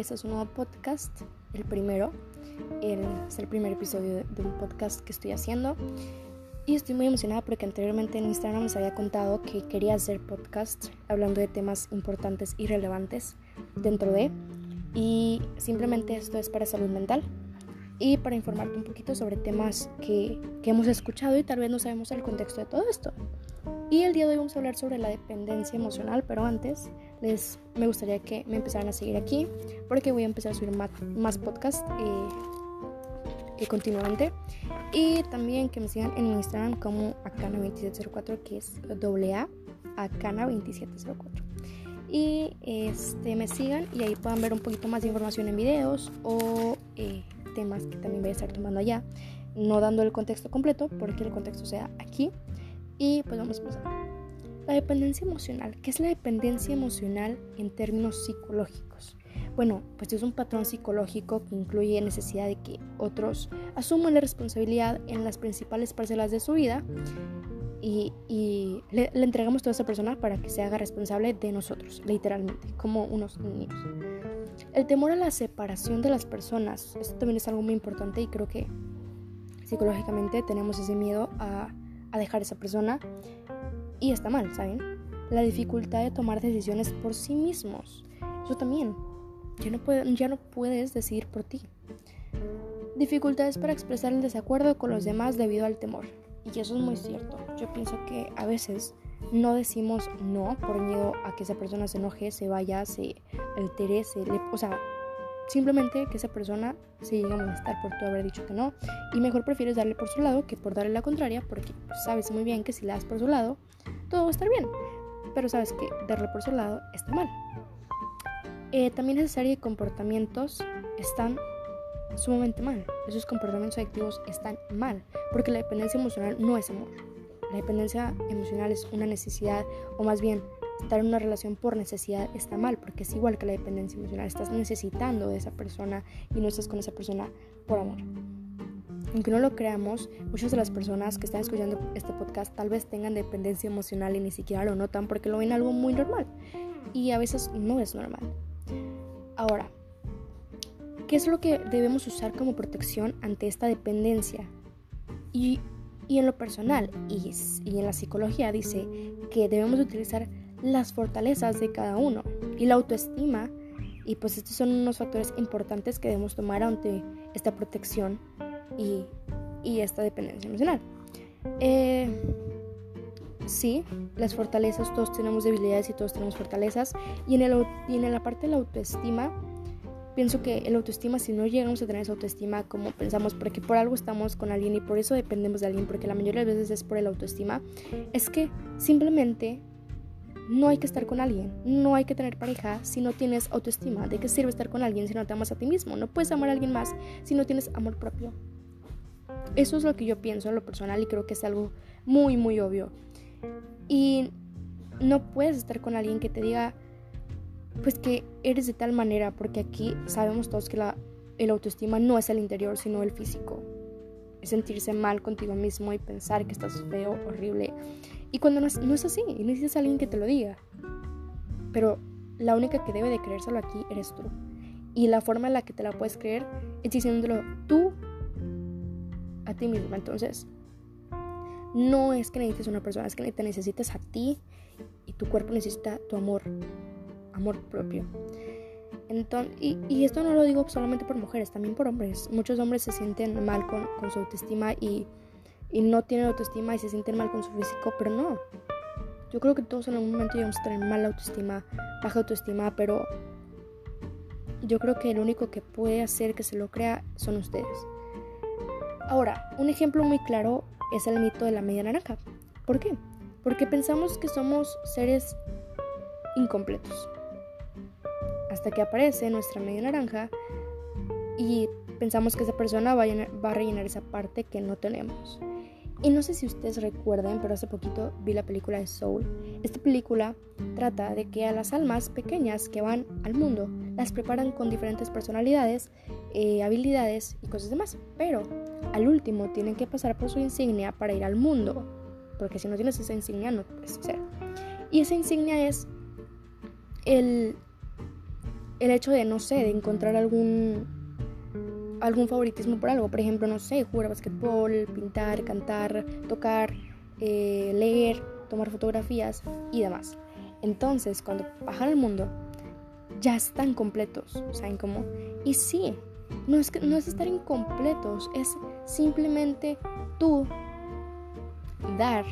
este es un nuevo podcast, el primero. es el primer episodio de, un podcast que estoy haciendo. Y estoy muy emocionada porque anteriormente en Instagram les había contado que quería hacer podcast hablando de temas importantes y relevantes dentro de. Y simplemente esto es para salud mental y para informarte un poquito sobre temas que, que hemos escuchado y tal vez no sabemos el contexto de todo esto. Y el día de hoy vamos a hablar sobre la dependencia emocional, pero antes les me gustaría que me empezaran a seguir aquí porque voy a empezar a subir más, más podcasts eh, continuamente y también que me sigan en Instagram como acana2704 que es AA acana2704 y este me sigan y ahí puedan ver un poquito más de información en videos o eh, temas que también voy a estar tomando allá. No dando el contexto completo porque el contexto sea aquí. Y pues vamos a empezar. La dependencia emocional. ¿Qué es la dependencia emocional en términos psicológicos? Bueno, pues es un patrón psicológico que incluye necesidad de que otros asuman la responsabilidad en las principales parcelas de su vida y, le, entregamos toda esa persona para que se haga responsable de nosotros, literalmente, como unos niños. El temor a la separación de las personas, esto también es algo muy importante y creo que psicológicamente tenemos ese miedo a a dejar a esa persona y está mal, ¿saben? La dificultad de tomar decisiones por sí mismos. Eso también. Ya no, ya no puedes decidir por ti. Dificultades para expresar el desacuerdo con los demás debido al temor. Y eso es muy cierto. Yo pienso que a veces no decimos no por miedo a que esa persona se enoje, se vaya, se altere, se le, o sea, Simplemente que esa persona se llegue a molestar por tu haber dicho que no. Y mejor prefieres darle por su lado que por darle la contraria, porque sabes muy bien que si le das por su lado, todo va a estar bien. Pero sabes que darle por su lado está mal. Eh, también esa serie de comportamientos están sumamente mal. Esos comportamientos adictivos están mal, porque la dependencia emocional no es amor. La dependencia emocional es una necesidad, o más bien estar en una relación por necesidad está mal, porque es igual que la dependencia emocional. Estás necesitando de esa persona y no estás con esa persona por amor. Aunque no lo creamos, muchas de las personas que están escuchando este podcast tal vez tengan dependencia emocional y ni siquiera lo notan porque lo ven algo muy normal. Y a veces no es normal. Ahora, ¿qué es lo que debemos usar como protección ante esta dependencia? Y, y en lo personal y, y en la psicología dice que debemos utilizar las fortalezas de cada uno y la autoestima. Y pues estos son unos factores importantes que debemos tomar ante esta protección y, y esta dependencia emocional. Eh, sí, las fortalezas, todos tenemos debilidades y todos tenemos fortalezas. Y en, el, y en la parte de la autoestima, pienso que el autoestima, si no llegamos a tener esa autoestima como pensamos, porque por algo estamos con alguien y por eso dependemos de alguien, porque la mayoría de las veces es por el autoestima, es que simplemente no hay que estar con alguien, no hay que tener pareja si no tienes autoestima. ¿De qué sirve estar con alguien si no te amas a ti mismo? No puedes amar a alguien más si no tienes amor propio. Eso es lo que yo pienso en lo personal y creo que es algo muy, muy obvio. Y no puedes estar con alguien que te diga, pues que eres de tal manera, porque aquí sabemos todos que la, el autoestima no es el interior, sino el físico. Es sentirse mal contigo mismo y pensar que estás feo, horrible y cuando no es, así, necesitas a alguien que te lo diga. Pero la única que debe de creérselo aquí eres tú. Y la forma en la que te la puedes creer es diciéndolo tú a ti mismo. Entonces, no es que necesites una persona, es que te necesitas a ti y tu cuerpo necesita tu amor, amor propio. Entonces, y, y, esto no lo digo solamente por mujeres, también por hombres. Muchos hombres se sienten mal con, con su autoestima y y no tienen autoestima y se sienten mal con su físico, pero no. Yo creo que todos en algún momento llegamos a tener mala autoestima, baja autoestima, pero yo creo que el único que puede hacer que se lo crea son ustedes. Ahora, un ejemplo muy claro es el mito de la media naranja. ¿Por qué? Porque pensamos que somos seres incompletos. Hasta que aparece nuestra media naranja y pensamos que esa persona va a, rellenar esa parte que no tenemos. Y no sé si ustedes recuerden, pero hace poquito vi la película de Soul. Esta película trata de que a las almas pequeñas que van al mundo las preparan con diferentes personalidades, eh, habilidades y cosas demás. Pero al último tienen que pasar por su insignia para ir al mundo. Porque si no tienes esa insignia no puedes ser. Y esa insignia es el el hecho de, no sé, de encontrar algún, algún favoritismo por algo. Por ejemplo, no sé, jugar basquetbol, pintar, cantar, tocar, eh, leer, tomar fotografías y demás. Entonces, cuando bajan al mundo, ya están completos, ¿saben cómo? Y sí, no es, que, no es estar incompletos, es simplemente tú dar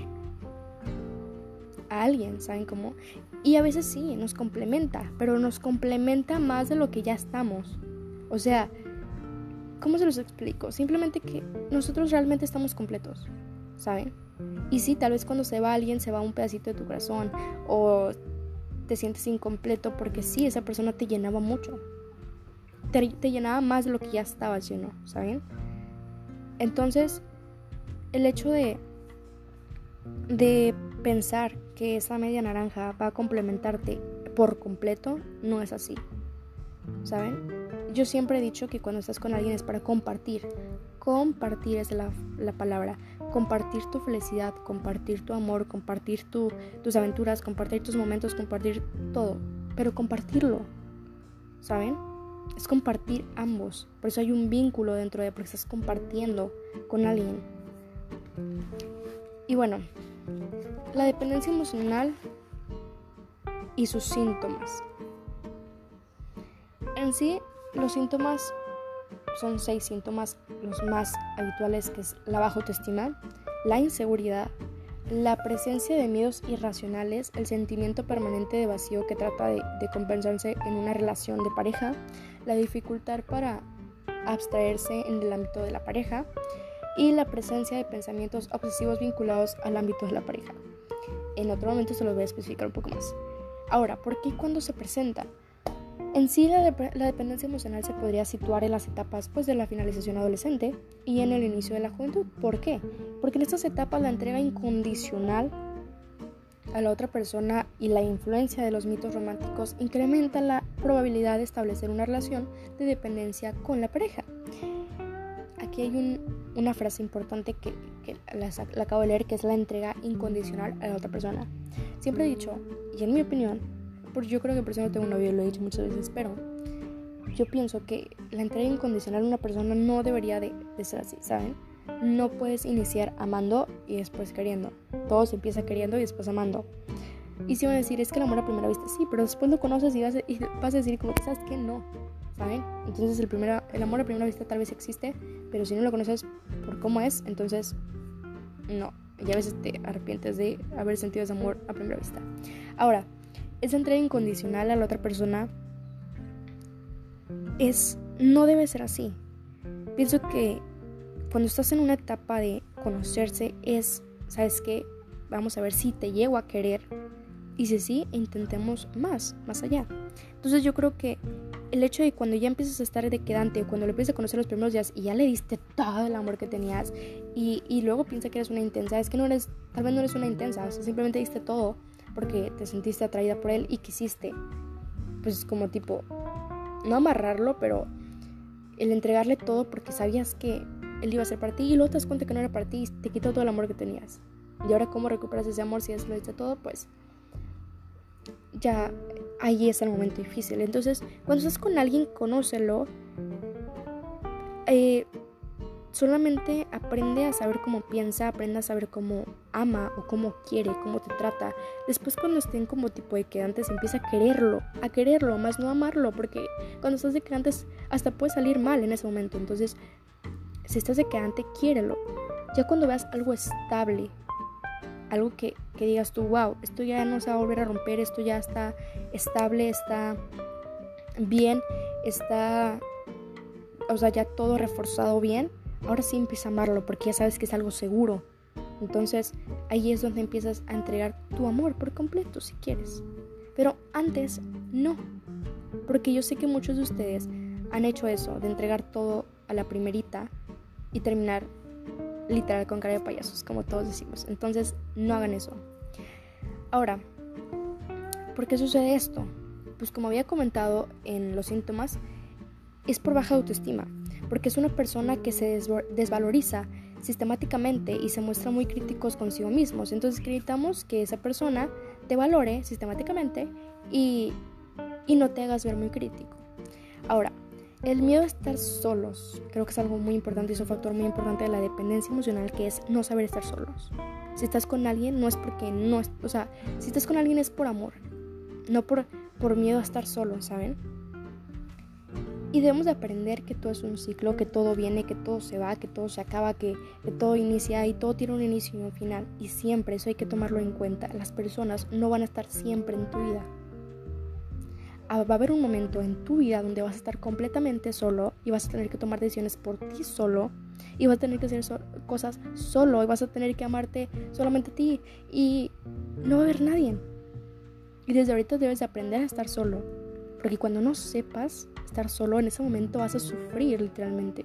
a alguien, ¿saben cómo? Y a veces sí, nos complementa, pero nos complementa más de lo que ya estamos. O sea, ¿cómo se los explico? Simplemente que nosotros realmente estamos completos, ¿saben? Y sí, tal vez cuando se va alguien se va un pedacito de tu corazón o te sientes incompleto porque sí, esa persona te llenaba mucho. Te, llenaba más de lo que ya estabas lleno, ¿saben? Entonces, el hecho de, de pensar que esa media naranja va a complementarte por completo no es así. ¿Saben? Yo siempre he dicho que cuando estás con alguien es para compartir. Compartir es la, la palabra. Compartir tu felicidad, compartir tu amor, compartir tu, tus aventuras, compartir tus momentos, compartir todo. Pero compartirlo. ¿Saben? Es compartir ambos. Por eso hay un vínculo dentro de porque estás compartiendo con alguien. Y bueno, la dependencia emocional y sus síntomas. En sí, los síntomas son seis síntomas, los más habituales, que es la baja autoestima, la inseguridad, la presencia de miedos irracionales, el sentimiento permanente de vacío que trata de, de, compensarse en una relación de pareja, la dificultad para abstraerse en el ámbito de la pareja y la presencia de pensamientos obsesivos vinculados al ámbito de la pareja. En otro momento se los voy a especificar un poco más. Ahora, ¿por qué cuando se presenta? En sí, la, de la, dependencia emocional se podría situar en las etapas pues, de la finalización adolescente y en el inicio de la juventud. ¿Por qué? Porque en estas etapas la entrega incondicional a la otra persona y la influencia de los mitos románticos incrementan la probabilidad de establecer una relación de dependencia con la pareja. Aquí hay un, una frase importante que, que la, la, acabo de leer, que es la entrega incondicional a la otra persona. Siempre he dicho, y en mi opinión, porque yo creo que por eso no tengo un novio, lo he dicho muchas veces, pero yo pienso que la entrega incondicional a una persona no debería de, de ser así, ¿saben? No puedes iniciar amando y después queriendo. Todo se empieza queriendo y después amando. Y si van a decir, es que el amor a primera vista, sí, pero después lo conoces y vas a, y vas a decir, como que sabes que no, ¿saben? Entonces el, primera, el amor a primera vista tal vez existe, pero si no lo conoces por cómo es, entonces no. Y a veces te arrepientes de haber sentido ese amor a primera vista. Ahora, esa entrega incondicional a la otra persona es no debe ser así. Pienso que cuando estás en una etapa de conocerse es, ¿sabes qué? Vamos a ver si te llego a querer y si sí, intentemos más, más allá. Entonces yo creo que el hecho de cuando ya empiezas a estar de quedante, cuando lo empiezas a conocer los primeros días y ya le diste todo el amor que tenías y, y, luego piensa que eres una intensa, es que no eres, tal vez no eres una intensa, o sea, simplemente diste todo porque te sentiste atraída por él y quisiste, pues como tipo, no amarrarlo, pero el entregarle todo porque sabías que él iba a ser para ti y luego te das cuenta que no era para ti y te quitó todo el amor que tenías. Y ahora cómo recuperas ese amor si ya se lo diste todo, pues ya ahí es el momento difícil. Entonces, cuando estás con alguien, conócelo. Eh, solamente aprende a saber cómo piensa, aprende a saber cómo ama o cómo quiere, cómo te trata. Después cuando estén como tipo de quedantes empieza a quererlo, a quererlo, más no amarlo, porque cuando estás de quedantes hasta puede salir mal en ese momento. Entonces, si estás de quedante, quiérelo. Ya cuando veas algo estable, algo que, que, digas tú, wow, esto ya no se va a volver a romper, esto ya está estable, está bien, está, o sea, ya todo reforzado bien, ahora sí empieza a amarlo porque ya sabes que es algo seguro. Entonces ahí es donde empiezas a entregar tu amor por completo si quieres. Pero antes no, porque yo sé que muchos de ustedes han hecho eso, de entregar todo a la primerita y terminar literal con cara de payasos, como todos decimos. Entonces, no hagan eso. Ahora, ¿por qué sucede esto? Pues como había comentado en los síntomas, es por baja autoestima, porque es una persona que se desvaloriza sistemáticamente y se muestra muy críticos consigo mismos. Entonces necesitamos que esa persona te valore sistemáticamente y, y no te hagas ver muy crítico. Ahora, el miedo a estar solos, creo que es algo muy importante, es un factor muy importante de la dependencia emocional, que es no saber estar solos. Si estás con alguien, no es porque no, o sea, si estás con alguien es por amor, no por, por miedo a estar solo, ¿saben? Y debemos de aprender que todo es un ciclo, que todo viene, que todo se va, que todo se acaba, que, todo inicia y todo tiene un inicio y un final. Y siempre eso hay que tomarlo en cuenta. Las personas no van a estar siempre en tu vida. Ah, va a haber un momento en tu vida donde vas a estar completamente solo y vas a tener que tomar decisiones por ti solo y vas a tener que hacer cosas solo y vas a tener que amarte solamente a ti y no va a haber nadie. Y desde ahorita debes aprender a estar solo, porque cuando no sepas estar solo, en ese momento vas a sufrir literalmente.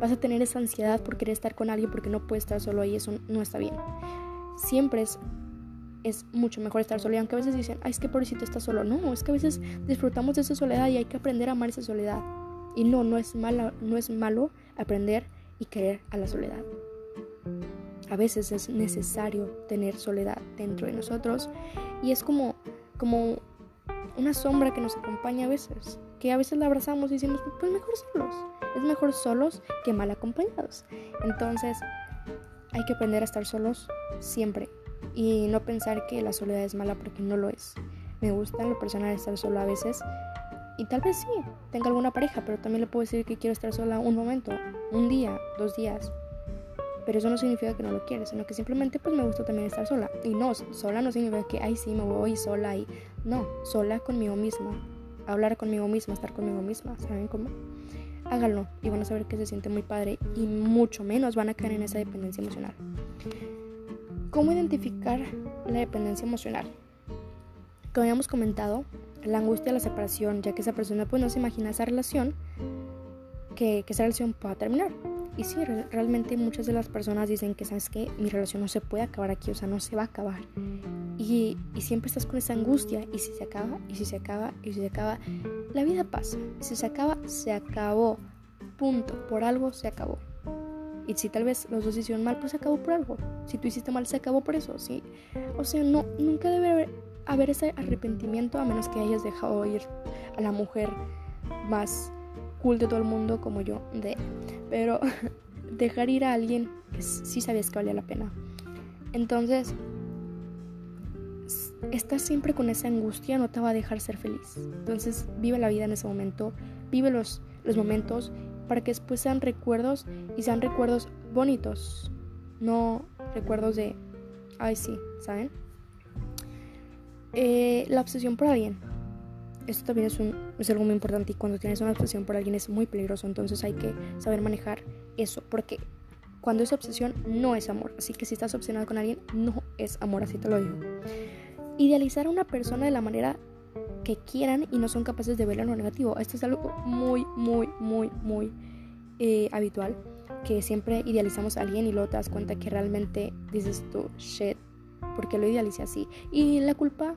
Vas a tener esa ansiedad por querer estar con alguien porque no puedes estar solo y eso no está bien. Siempre es, es mucho mejor estar solo. Y aunque a veces dicen, ay, es que pobrecito está solo. No, es que a veces disfrutamos de esa soledad y hay que aprender a amar esa soledad. Y no, no es, malo, no es malo aprender y querer a la soledad. A veces es necesario tener soledad dentro de nosotros y es como, como una sombra que nos acompaña a veces, que a veces la abrazamos y decimos, pues mejor solos, es mejor solos que mal acompañados. Entonces hay que aprender a estar solos siempre y no pensar que la soledad es mala porque no lo es. Me gusta en lo personal estar solo a veces y tal vez sí, tenga alguna pareja, pero también le puedo decir que quiero estar sola un momento, un día, dos días, pero eso no significa que no lo quieres, sino que simplemente pues me gusta también estar sola. Y no, sola no significa que, ay, sí, me voy sola y no, sola conmigo misma. Hablar conmigo misma, estar conmigo misma, ¿saben cómo? Háganlo y van a saber que se siente muy padre y mucho menos van a caer en esa dependencia emocional. ¿Cómo identificar la dependencia emocional? Como habíamos comentado, la angustia de la separación, ya que esa persona pues no se imagina esa relación, que, que esa relación pueda terminar. Y sí, realmente muchas de las personas dicen que, ¿sabes que Mi relación no se puede acabar aquí, o sea, no se va a acabar. Y, y, siempre estás con esa angustia, y si se acaba, y si se acaba, y si se acaba, la vida pasa. Si se acaba, se acabó. Punto. Por algo se acabó. Y si tal vez los dos hicieron mal, pues se acabó por algo. Si tú hiciste mal, se acabó por eso, ¿sí? O sea, no, nunca debe haber, haber ese arrepentimiento a menos que hayas dejado ir a la mujer más cool de todo el mundo como yo de pero dejar ir a alguien que sí sabías que valía la pena. Entonces estás siempre con esa angustia no te va a dejar ser feliz. Entonces vive la vida en ese momento vive los, los momentos para que después sean recuerdos y sean recuerdos bonitos no recuerdos de ay sí saben eh, la obsesión por alguien esto también es, un, es algo muy importante y cuando tienes una obsesión por alguien es muy peligroso, entonces hay que saber manejar eso, porque cuando es obsesión no es amor, así que si estás obsesionado con alguien no es amor, así te lo digo. Idealizar a una persona de la manera que quieran y no son capaces de verlo en lo negativo, esto es algo muy, muy, muy, muy eh, habitual, que siempre idealizamos a alguien y luego te das cuenta que realmente dices tú, shit, porque lo idealicé así. Y la culpa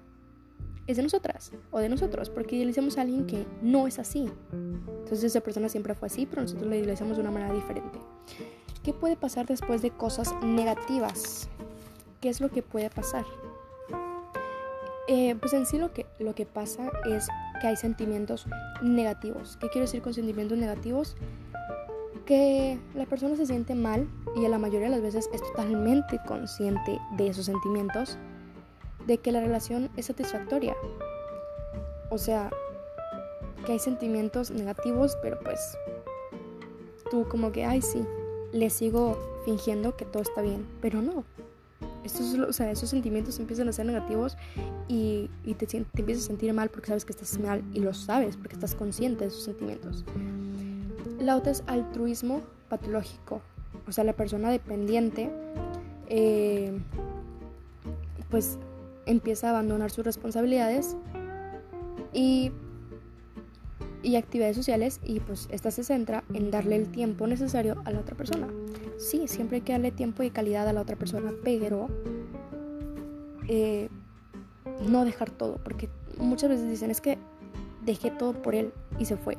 es de nosotras o de nosotros, porque idealizamos a alguien que no es así. Entonces esa persona siempre fue así, pero nosotros lo idealizamos de una manera diferente. ¿Qué puede pasar después de cosas negativas? ¿Qué es lo que puede pasar? Eh, pues en sí lo que, lo que pasa es que hay sentimientos negativos. ¿Qué quiero decir con sentimientos negativos? Que la persona se siente mal y a la mayoría de las veces es totalmente consciente de esos sentimientos de que la relación es satisfactoria. O sea, que hay sentimientos negativos, pero pues tú como que, ay, sí, le sigo fingiendo que todo está bien, pero no. Estos, o sea, esos sentimientos empiezan a ser negativos y, te, te empiezas a sentir mal porque sabes que estás mal y lo sabes porque estás consciente de esos sentimientos. La otra es altruismo patológico, o sea, la persona dependiente, eh, pues empieza a abandonar sus responsabilidades y, y actividades sociales y pues esta se centra en darle el tiempo necesario a la otra persona. Sí, siempre hay que darle tiempo y calidad a la otra persona, pero eh, no dejar todo, porque muchas veces dicen es que dejé todo por él y se fue.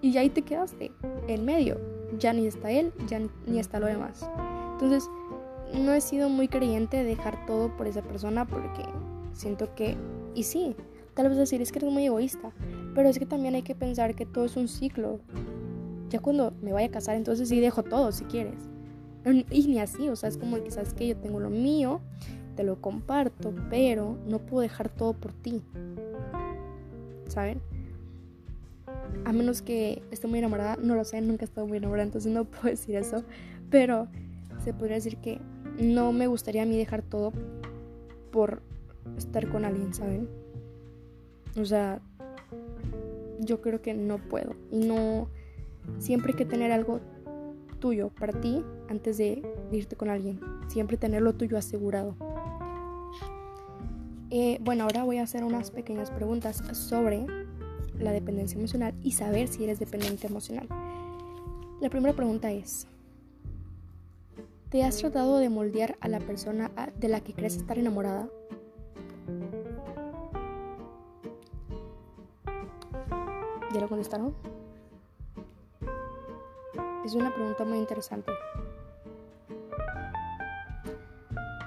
Y ahí te quedaste, en medio. Ya ni está él, ya ni está lo demás. Entonces, no he sido muy creyente de dejar todo por esa persona porque siento que, y sí, tal vez decir es que eres muy egoísta, Pero es que también hay que pensar que todo es un ciclo. Ya cuando me vaya a casar, entonces sí dejo todo si quieres. Y ni así, o sea, es como sabes que yo tengo lo mío, te lo comparto, pero no puedo dejar todo por ti. ¿Saben? A menos que esté muy enamorada, no lo sé, nunca he estado muy enamorada, entonces no puedo decir eso. Pero se podría decir que no me gustaría a mí dejar todo por estar con alguien, ¿saben? O sea, yo creo que no puedo. Y no, siempre hay que tener algo tuyo para ti antes de irte con alguien. Siempre tener lo tuyo asegurado. Eh, bueno, ahora voy a hacer unas pequeñas preguntas sobre la dependencia emocional y saber si eres dependiente emocional. La primera pregunta es, ¿te has tratado de moldear a la persona de la que crees estar enamorada? ¿Ya lo contestaron? Es una pregunta muy interesante.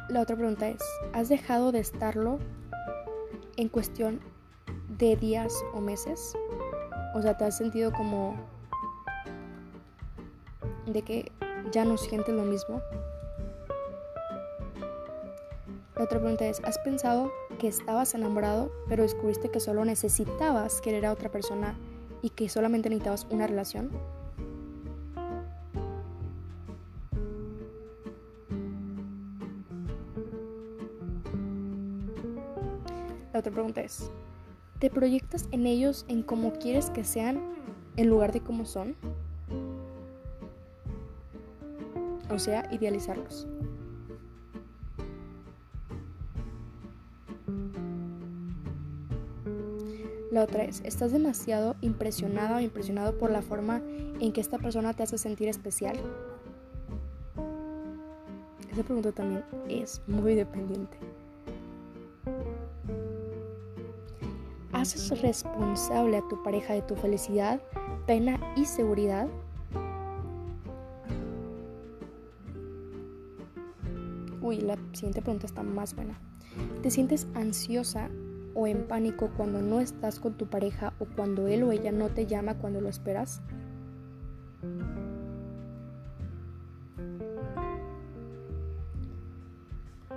La otra pregunta es, ¿has dejado de estarlo en cuestión de días o meses? O sea, ¿te has sentido como de que ya no sientes lo mismo? La otra pregunta es, ¿has pensado que estabas enamorado pero descubriste que solo necesitabas querer a otra persona y que solamente necesitabas una relación? La otra pregunta es, ¿te proyectas en ellos en cómo quieres que sean en lugar de cómo son? O sea, idealizarlos. La otra es, ¿estás demasiado impresionada o impresionado por la forma en que esta persona te hace sentir especial? Esa pregunta también es muy dependiente. ¿Haces responsable a tu pareja de tu felicidad, pena y seguridad? Uy, la siguiente pregunta está más buena. ¿Te sientes ansiosa o en pánico cuando no estás con tu pareja o cuando él o ella no te llama cuando lo esperas?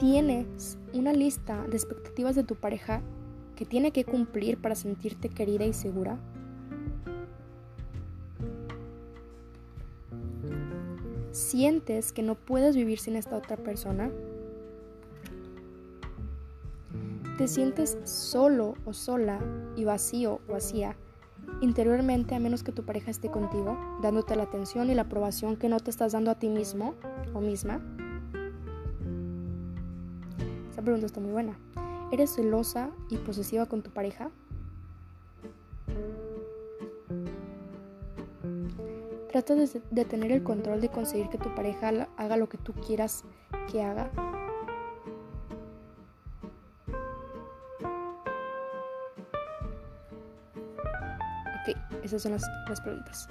¿Tienes una lista de expectativas de tu pareja que tiene que cumplir para sentirte querida y segura? ¿Sientes que no puedes vivir sin esta otra persona? te sientes solo o sola y vacío o vacía interiormente a menos que tu pareja esté contigo, dándote la atención y la aprobación que no te estás dando a ti mismo o misma? Esta pregunta está muy buena. ¿Eres celosa y posesiva con tu pareja? ¿Tratas de, de tener el control de conseguir que tu pareja haga lo que tú quieras que haga? Esas son las, preguntas.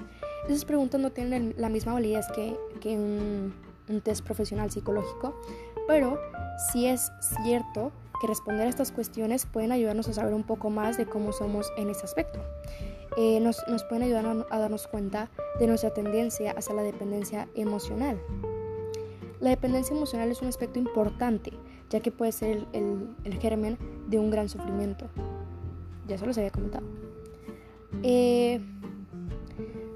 Esas preguntas no tienen la misma validez que, un, un test profesional psicológico, pero sí es cierto que responder a estas cuestiones pueden ayudarnos a saber un poco más de cómo somos en ese aspecto. Eh, nos, pueden ayudar a, darnos cuenta de nuestra tendencia hacia la dependencia emocional. La dependencia emocional es un aspecto importante, ya que puede ser el, el germen de un gran sufrimiento. Ya se los había comentado. Eh,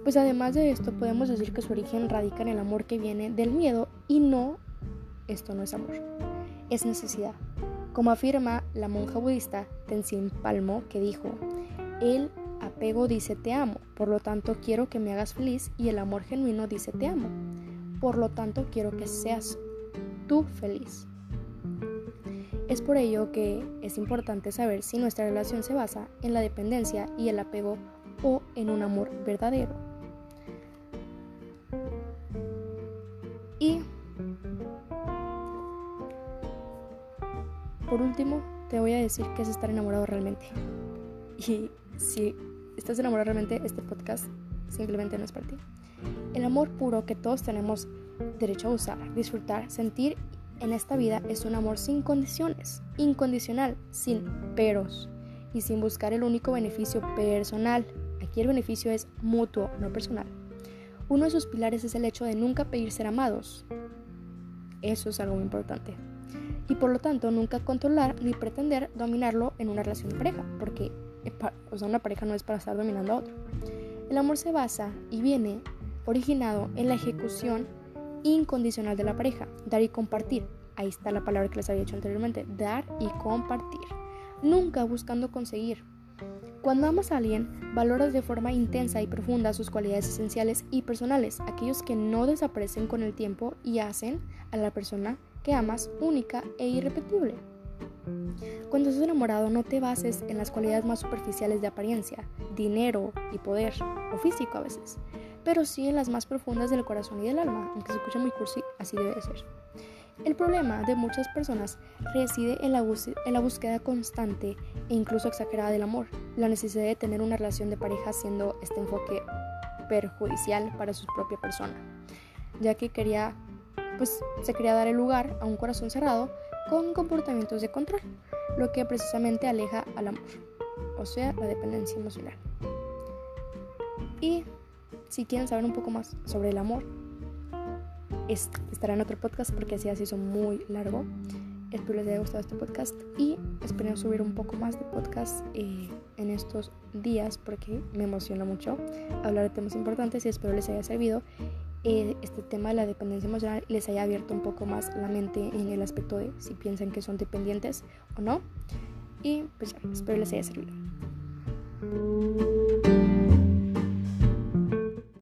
pues además de esto podemos decir que su origen radica en el amor que viene del miedo y no, esto no es amor, es necesidad. Como afirma la monja budista Tenzin Palmo que dijo, el apego dice te amo, por lo tanto quiero que me hagas feliz y el amor genuino dice te amo, por lo tanto quiero que seas tú feliz. Es por ello que es importante saber si nuestra relación se basa en la dependencia y el apego o en un amor verdadero. Y por último, te voy a decir qué es estar enamorado realmente. Y si estás enamorado realmente, este podcast simplemente no es para ti. El amor puro que todos tenemos derecho a usar, disfrutar, sentir en esta vida es un amor sin condiciones, incondicional, sin peros. y sin buscar el único beneficio personal. Aquí el beneficio es mutuo, no personal. Uno de sus pilares es el hecho de nunca pedir ser amados. Eso es algo muy importante. Y por lo tanto, nunca controlar ni pretender dominarlo en una relación pareja, porque o sea, una pareja no es para estar dominando a otro. El amor se basa y viene originado en la ejecución incondicional de la pareja, dar y compartir. Ahí está la palabra que les había dicho anteriormente, dar y compartir. Nunca buscando conseguir, cuando amas a alguien, valoras de forma intensa y profunda sus cualidades esenciales y personales, aquellos que no desaparecen con el tiempo y hacen a la persona que amas única e irrepetible. Cuando estás enamorado no te bases en las cualidades más superficiales de apariencia, dinero y poder, o físico a veces, pero sí en las más profundas del corazón y del alma, aunque se escucha muy cursi, así debe de ser. El problema de muchas personas reside en la, búsqueda constante e incluso exagerada del amor, la necesidad de tener una relación de pareja siendo este enfoque perjudicial para su propia persona, ya que quería, pues, se quería dar el lugar a un corazón cerrado con comportamientos de control, lo que precisamente aleja al amor, o sea, la dependencia emocional. Y si quieren saber un poco más sobre el amor, estará en otro podcast porque así así son muy largo. Espero les haya gustado este podcast y espero subir un poco más de podcast eh, en estos días porque me emociona mucho hablar de temas importantes y espero les haya servido este tema de la dependencia emocional les haya abierto un poco más la mente en el aspecto de si piensan que son dependientes o no y pues espero les haya servido.